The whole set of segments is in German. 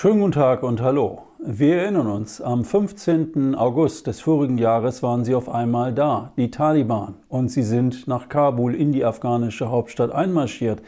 Schönen guten Tag und hallo. Wir erinnern uns, am 15. August des vorigen Jahres waren sie auf einmal da, die Taliban, und sie sind nach Kabul in die afghanische Hauptstadt einmarschiert.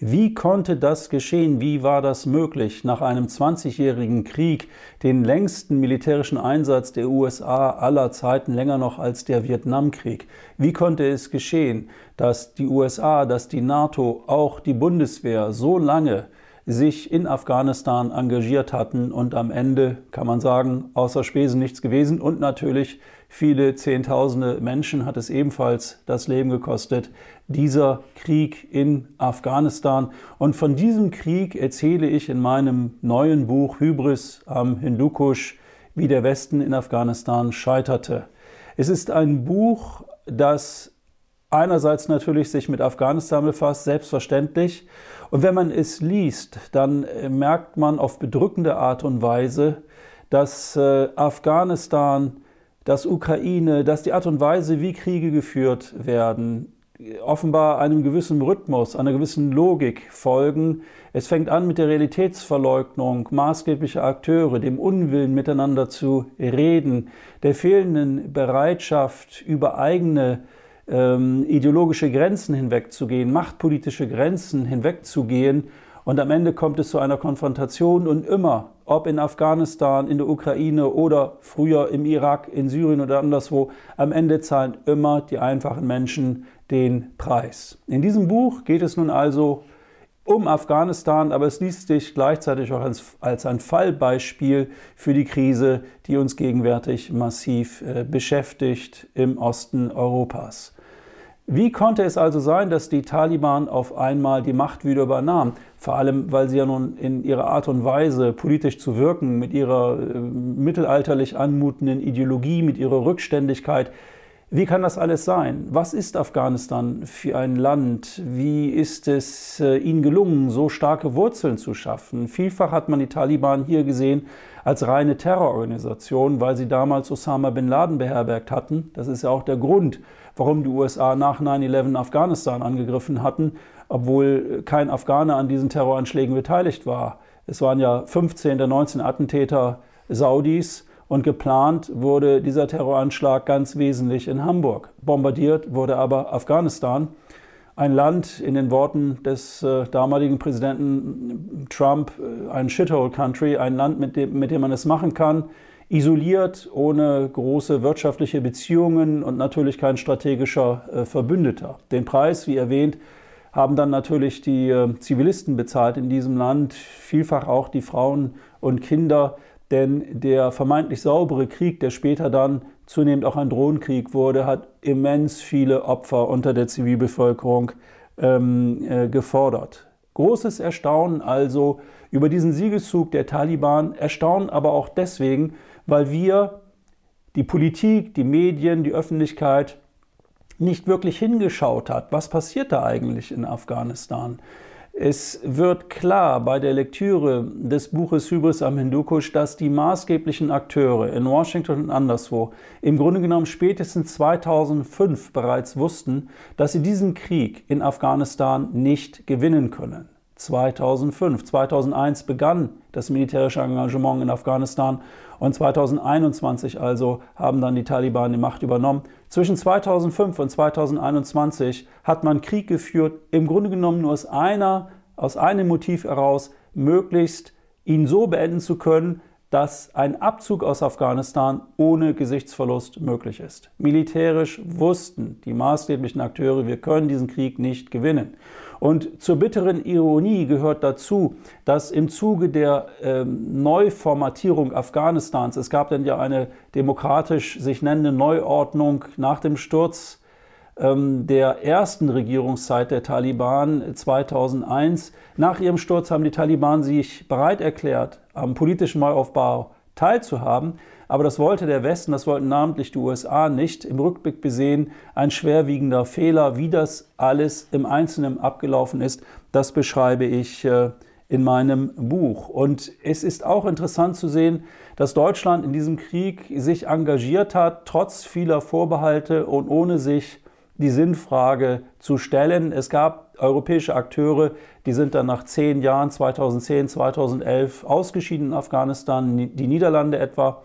Wie konnte das geschehen? Wie war das möglich, nach einem 20-jährigen Krieg, den längsten militärischen Einsatz der USA aller Zeiten, länger noch als der Vietnamkrieg? Wie konnte es geschehen, dass die USA, dass die NATO, auch die Bundeswehr so lange sich in Afghanistan engagiert hatten und am Ende, kann man sagen, außer Spesen nichts gewesen und natürlich viele Zehntausende Menschen hat es ebenfalls das Leben gekostet, dieser Krieg in Afghanistan. Und von diesem Krieg erzähle ich in meinem neuen Buch Hybris am Hindukusch, wie der Westen in Afghanistan scheiterte. Es ist ein Buch, das einerseits natürlich sich mit Afghanistan befasst, selbstverständlich. Und wenn man es liest, dann äh, merkt man auf bedrückende Art und Weise, dass äh, Afghanistan, dass Ukraine, dass die Art und Weise, wie Kriege geführt werden, offenbar einem gewissen Rhythmus, einer gewissen Logik folgen. Es fängt an mit der Realitätsverleugnung maßgeblicher Akteure, dem Unwillen miteinander zu reden, der fehlenden Bereitschaft, über eigene ähm, ideologische Grenzen hinwegzugehen, machtpolitische Grenzen hinwegzugehen. Und am Ende kommt es zu einer Konfrontation und immer, ob in Afghanistan, in der Ukraine oder früher im Irak, in Syrien oder anderswo, am Ende zahlen immer die einfachen Menschen den Preis. In diesem Buch geht es nun also um Afghanistan, aber es liest sich gleichzeitig auch als, als ein Fallbeispiel für die Krise, die uns gegenwärtig massiv äh, beschäftigt im Osten Europas. Wie konnte es also sein, dass die Taliban auf einmal die Macht wieder übernahmen? Vor allem, weil sie ja nun in ihrer Art und Weise politisch zu wirken, mit ihrer äh, mittelalterlich anmutenden Ideologie, mit ihrer Rückständigkeit, wie kann das alles sein? Was ist Afghanistan für ein Land? Wie ist es äh, ihnen gelungen, so starke Wurzeln zu schaffen? Vielfach hat man die Taliban hier gesehen als reine Terrororganisation, weil sie damals Osama bin Laden beherbergt hatten. Das ist ja auch der Grund, warum die USA nach 9-11 Afghanistan angegriffen hatten, obwohl kein Afghaner an diesen Terroranschlägen beteiligt war. Es waren ja 15 der 19 Attentäter Saudis und geplant wurde dieser Terroranschlag ganz wesentlich in Hamburg. Bombardiert wurde aber Afghanistan, ein Land in den Worten des äh, damaligen Präsidenten Trump, äh, ein Shithole Country, ein Land, mit dem, mit dem man es machen kann, isoliert, ohne große wirtschaftliche Beziehungen und natürlich kein strategischer äh, Verbündeter. Den Preis, wie erwähnt, haben dann natürlich die äh, Zivilisten bezahlt in diesem Land, vielfach auch die Frauen und Kinder, denn der vermeintlich saubere Krieg, der später dann zunehmend auch ein Drohnenkrieg wurde, hat immens viele Opfer unter der Zivilbevölkerung ähm, äh, gefordert. Großes Erstaunen also über diesen Siegeszug der Taliban, Erstaunen aber auch deswegen, weil wir, die Politik, die Medien, die Öffentlichkeit nicht wirklich hingeschaut hat, was passiert da eigentlich in Afghanistan. Es wird klar bei der Lektüre des Buches Hybris am Hindukusch, dass die maßgeblichen Akteure in Washington und anderswo im Grunde genommen spätestens 2005 bereits wussten, dass sie diesen Krieg in Afghanistan nicht gewinnen können. 2005. 2001 begann das militärische Engagement in Afghanistan und 2021 also haben dann die Taliban die Macht übernommen. Zwischen 2005 und 2021 hat man Krieg geführt, im Grunde genommen nur aus einer, aus einem Motiv heraus, möglichst ihn so beenden zu können, dass ein Abzug aus Afghanistan ohne Gesichtsverlust möglich ist. Militärisch wussten die maßgeblichen Akteure, wir können diesen Krieg nicht gewinnen. Und zur bitteren Ironie gehört dazu, dass im Zuge der ähm, Neuformatierung Afghanistans, es gab dann ja eine demokratisch sich nennende Neuordnung nach dem Sturz der ersten Regierungszeit der Taliban 2001. Nach ihrem Sturz haben die Taliban sich bereit erklärt, am politischen Neuaufbau teilzuhaben. Aber das wollte der Westen, das wollten namentlich die USA nicht. Im Rückblick besehen ein schwerwiegender Fehler. Wie das alles im Einzelnen abgelaufen ist, das beschreibe ich äh, in meinem Buch. Und es ist auch interessant zu sehen, dass Deutschland in diesem Krieg sich engagiert hat, trotz vieler Vorbehalte und ohne sich die Sinnfrage zu stellen. Es gab europäische Akteure, die sind dann nach zehn Jahren, 2010, 2011, ausgeschieden in Afghanistan, die Niederlande etwa.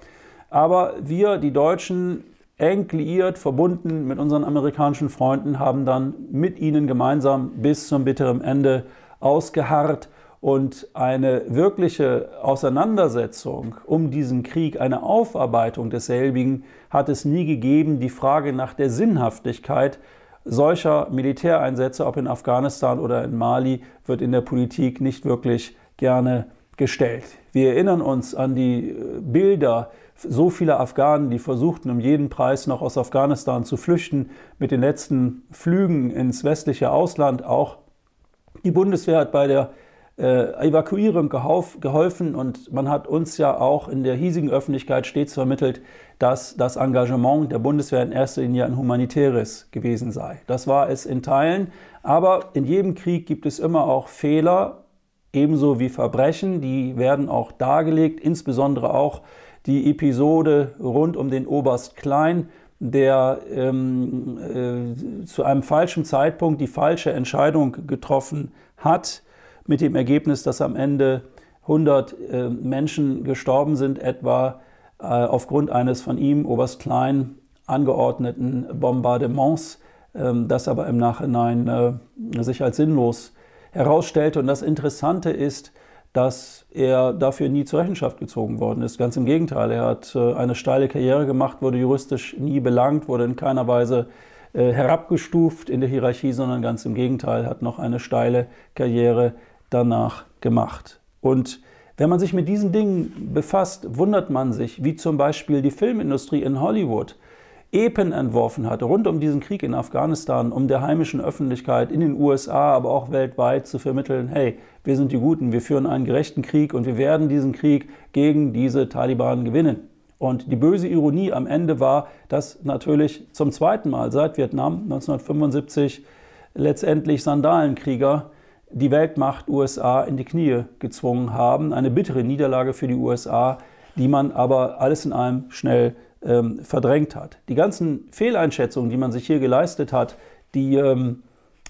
Aber wir, die Deutschen, eng liiert, verbunden mit unseren amerikanischen Freunden, haben dann mit ihnen gemeinsam bis zum bitteren Ende ausgeharrt und eine wirkliche Auseinandersetzung um diesen Krieg, eine Aufarbeitung desselbigen hat es nie gegeben. Die Frage nach der Sinnhaftigkeit solcher Militäreinsätze, ob in Afghanistan oder in Mali, wird in der Politik nicht wirklich gerne gestellt. Wir erinnern uns an die äh, Bilder so vieler Afghanen, die versuchten, um jeden Preis noch aus Afghanistan zu flüchten, mit den letzten Flügen ins westliche Ausland auch. Die Bundeswehr hat bei der äh, Evakuierung geholfen und man hat uns ja auch in der hiesigen Öffentlichkeit stets vermittelt, dass das Engagement der Bundeswehr in erster Linie ein humanitäres gewesen sei. Das war es in Teilen, aber in jedem Krieg gibt es immer auch Fehler, ebenso wie Verbrechen, die werden auch dargelegt, insbesondere auch die Episode rund um den Oberst Klein, der ähm, äh, zu einem falschen Zeitpunkt die falsche Entscheidung getroffen hat mit dem Ergebnis, dass am Ende 100 äh, Menschen gestorben sind, etwa äh, aufgrund eines von ihm, Oberst Klein, angeordneten Bombardements, äh, das aber im Nachhinein äh, sich als sinnlos herausstellte. Und das Interessante ist, dass er dafür nie zur Rechenschaft gezogen worden ist. Ganz im Gegenteil, er hat eine steile Karriere gemacht, wurde juristisch nie belangt, wurde in keiner Weise herabgestuft in der Hierarchie, sondern ganz im Gegenteil, hat noch eine steile Karriere danach gemacht. Und wenn man sich mit diesen Dingen befasst, wundert man sich, wie zum Beispiel die Filmindustrie in Hollywood Epen entworfen hatte, rund um diesen Krieg in Afghanistan, um der heimischen Öffentlichkeit in den USA, aber auch weltweit zu vermitteln, hey, wir sind die Guten, wir führen einen gerechten Krieg und wir werden diesen Krieg gegen diese Taliban gewinnen. Und die böse Ironie am Ende war, dass natürlich zum zweiten Mal seit Vietnam 1975 letztendlich Sandalenkrieger die Weltmacht USA in die Knie gezwungen haben. Eine bittere Niederlage für die USA, die man aber alles in allem schnell ähm, verdrängt hat. Die ganzen Fehleinschätzungen, die man sich hier geleistet hat, die ähm,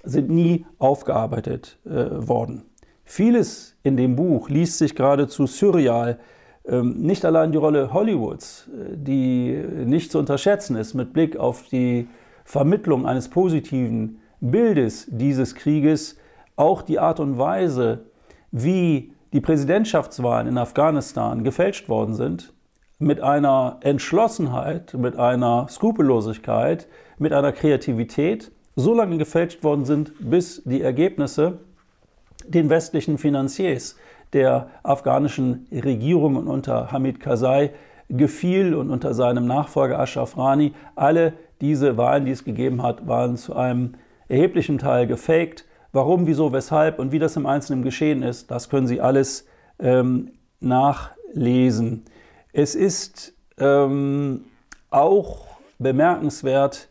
sind nie aufgearbeitet äh, worden. Vieles in dem Buch liest sich geradezu surreal. Ähm, nicht allein die Rolle Hollywoods, äh, die nicht zu unterschätzen ist mit Blick auf die Vermittlung eines positiven Bildes dieses Krieges, auch die Art und Weise, wie die Präsidentschaftswahlen in Afghanistan gefälscht worden sind, mit einer Entschlossenheit, mit einer Skrupellosigkeit, mit einer Kreativität so lange gefälscht worden sind, bis die Ergebnisse den westlichen Finanziers der afghanischen Regierung und unter Hamid Karzai gefiel und unter seinem Nachfolger Ashraf Rani. Alle diese Wahlen, die es gegeben hat, waren zu einem erheblichen Teil gefaked Warum, wieso, weshalb und wie das im Einzelnen geschehen ist, das können Sie alles ähm, nachlesen. Es ist ähm, auch bemerkenswert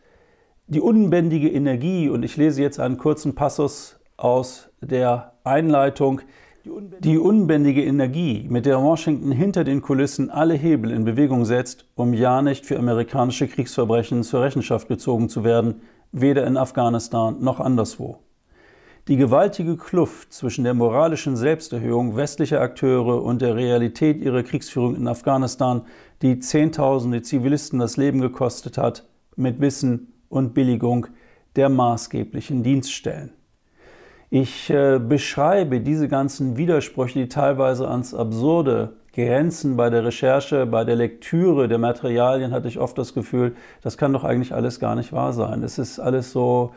die unbändige Energie, und ich lese jetzt einen kurzen Passus aus der Einleitung, die unbändige Energie, mit der Washington hinter den Kulissen alle Hebel in Bewegung setzt, um ja nicht für amerikanische Kriegsverbrechen zur Rechenschaft gezogen zu werden, weder in Afghanistan noch anderswo. Die gewaltige Kluft zwischen der moralischen Selbsterhöhung westlicher Akteure und der Realität ihrer Kriegsführung in Afghanistan, die Zehntausende Zivilisten das Leben gekostet hat, mit Wissen und Billigung der maßgeblichen Dienststellen. Ich äh, beschreibe diese ganzen Widersprüche, die teilweise ans Absurde grenzen. Bei der Recherche, bei der Lektüre der Materialien hatte ich oft das Gefühl, das kann doch eigentlich alles gar nicht wahr sein. Es ist alles so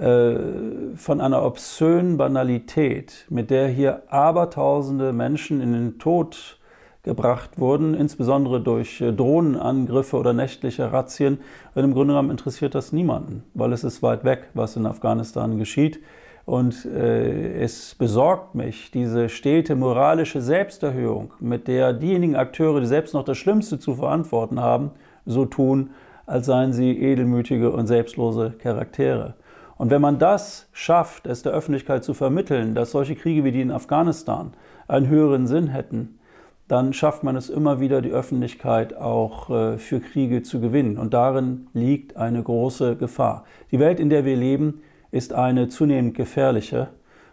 von einer obszönen Banalität, mit der hier Abertausende Menschen in den Tod gebracht wurden, insbesondere durch äh, Drohnenangriffe oder nächtliche Razzien. Und im Grunde genommen interessiert das niemanden, weil es ist weit weg, was in Afghanistan geschieht. Und äh, es besorgt mich, diese stete moralische Selbsterhöhung, mit der diejenigen Akteure, die selbst noch das Schlimmste zu verantworten haben, so tun, als seien sie edelmütige und selbstlose Charaktere. Und wenn man das schafft, es der Öffentlichkeit zu vermitteln, dass solche Kriege wie die in Afghanistan einen höheren Sinn hätten, dann schafft man es immer wieder, die Öffentlichkeit auch äh, für Kriege zu gewinnen. Und darin liegt eine große Gefahr. Die Welt, in der wir leben, ist eine zunehmend gefährliche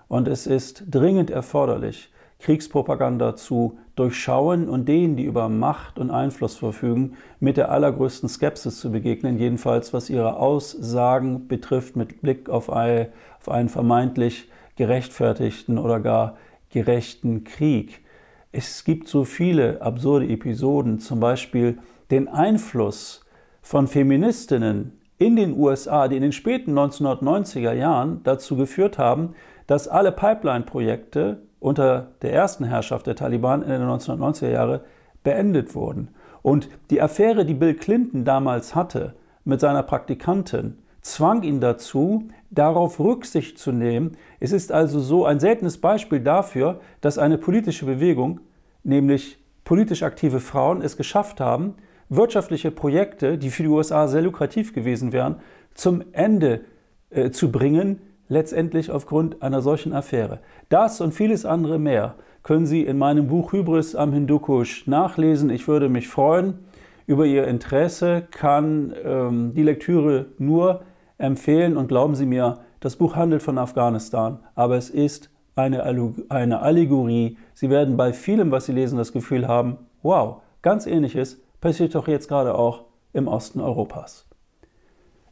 und es ist dringend erforderlich, Kriegspropaganda zu durchschauen und denen, die über Macht und Einfluss verfügen, mit der allergrößten Skepsis zu begegnen, jedenfalls was ihre Aussagen betrifft mit Blick auf einen vermeintlich gerechtfertigten oder gar gerechten Krieg. Es gibt so viele absurde Episoden, zum Beispiel den Einfluss von Feministinnen in den USA, die in den späten 1990er Jahren dazu geführt haben, dass alle Pipeline-Projekte unter der ersten Herrschaft der Taliban in den 1990er Jahren beendet wurden. Und die Affäre, die Bill Clinton damals hatte mit seiner Praktikantin, zwang ihn dazu, darauf Rücksicht zu nehmen. Es ist also so ein seltenes Beispiel dafür, dass eine politische Bewegung, nämlich politisch aktive Frauen, es geschafft haben, wirtschaftliche Projekte, die für die USA sehr lukrativ gewesen wären, zum Ende äh, zu bringen, letztendlich aufgrund einer solchen Affäre. Das und vieles andere mehr können Sie in meinem Buch Hybris am Hindukusch nachlesen. Ich würde mich freuen über Ihr Interesse, kann ähm, die Lektüre nur empfehlen und glauben Sie mir, das Buch handelt von Afghanistan, aber es ist eine, eine Allegorie. Sie werden bei vielem, was Sie lesen, das Gefühl haben, wow, ganz ähnliches passiert doch jetzt gerade auch im Osten Europas.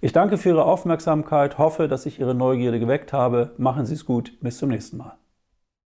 Ich danke für Ihre Aufmerksamkeit, hoffe, dass ich Ihre Neugierde geweckt habe. Machen Sie es gut, bis zum nächsten Mal.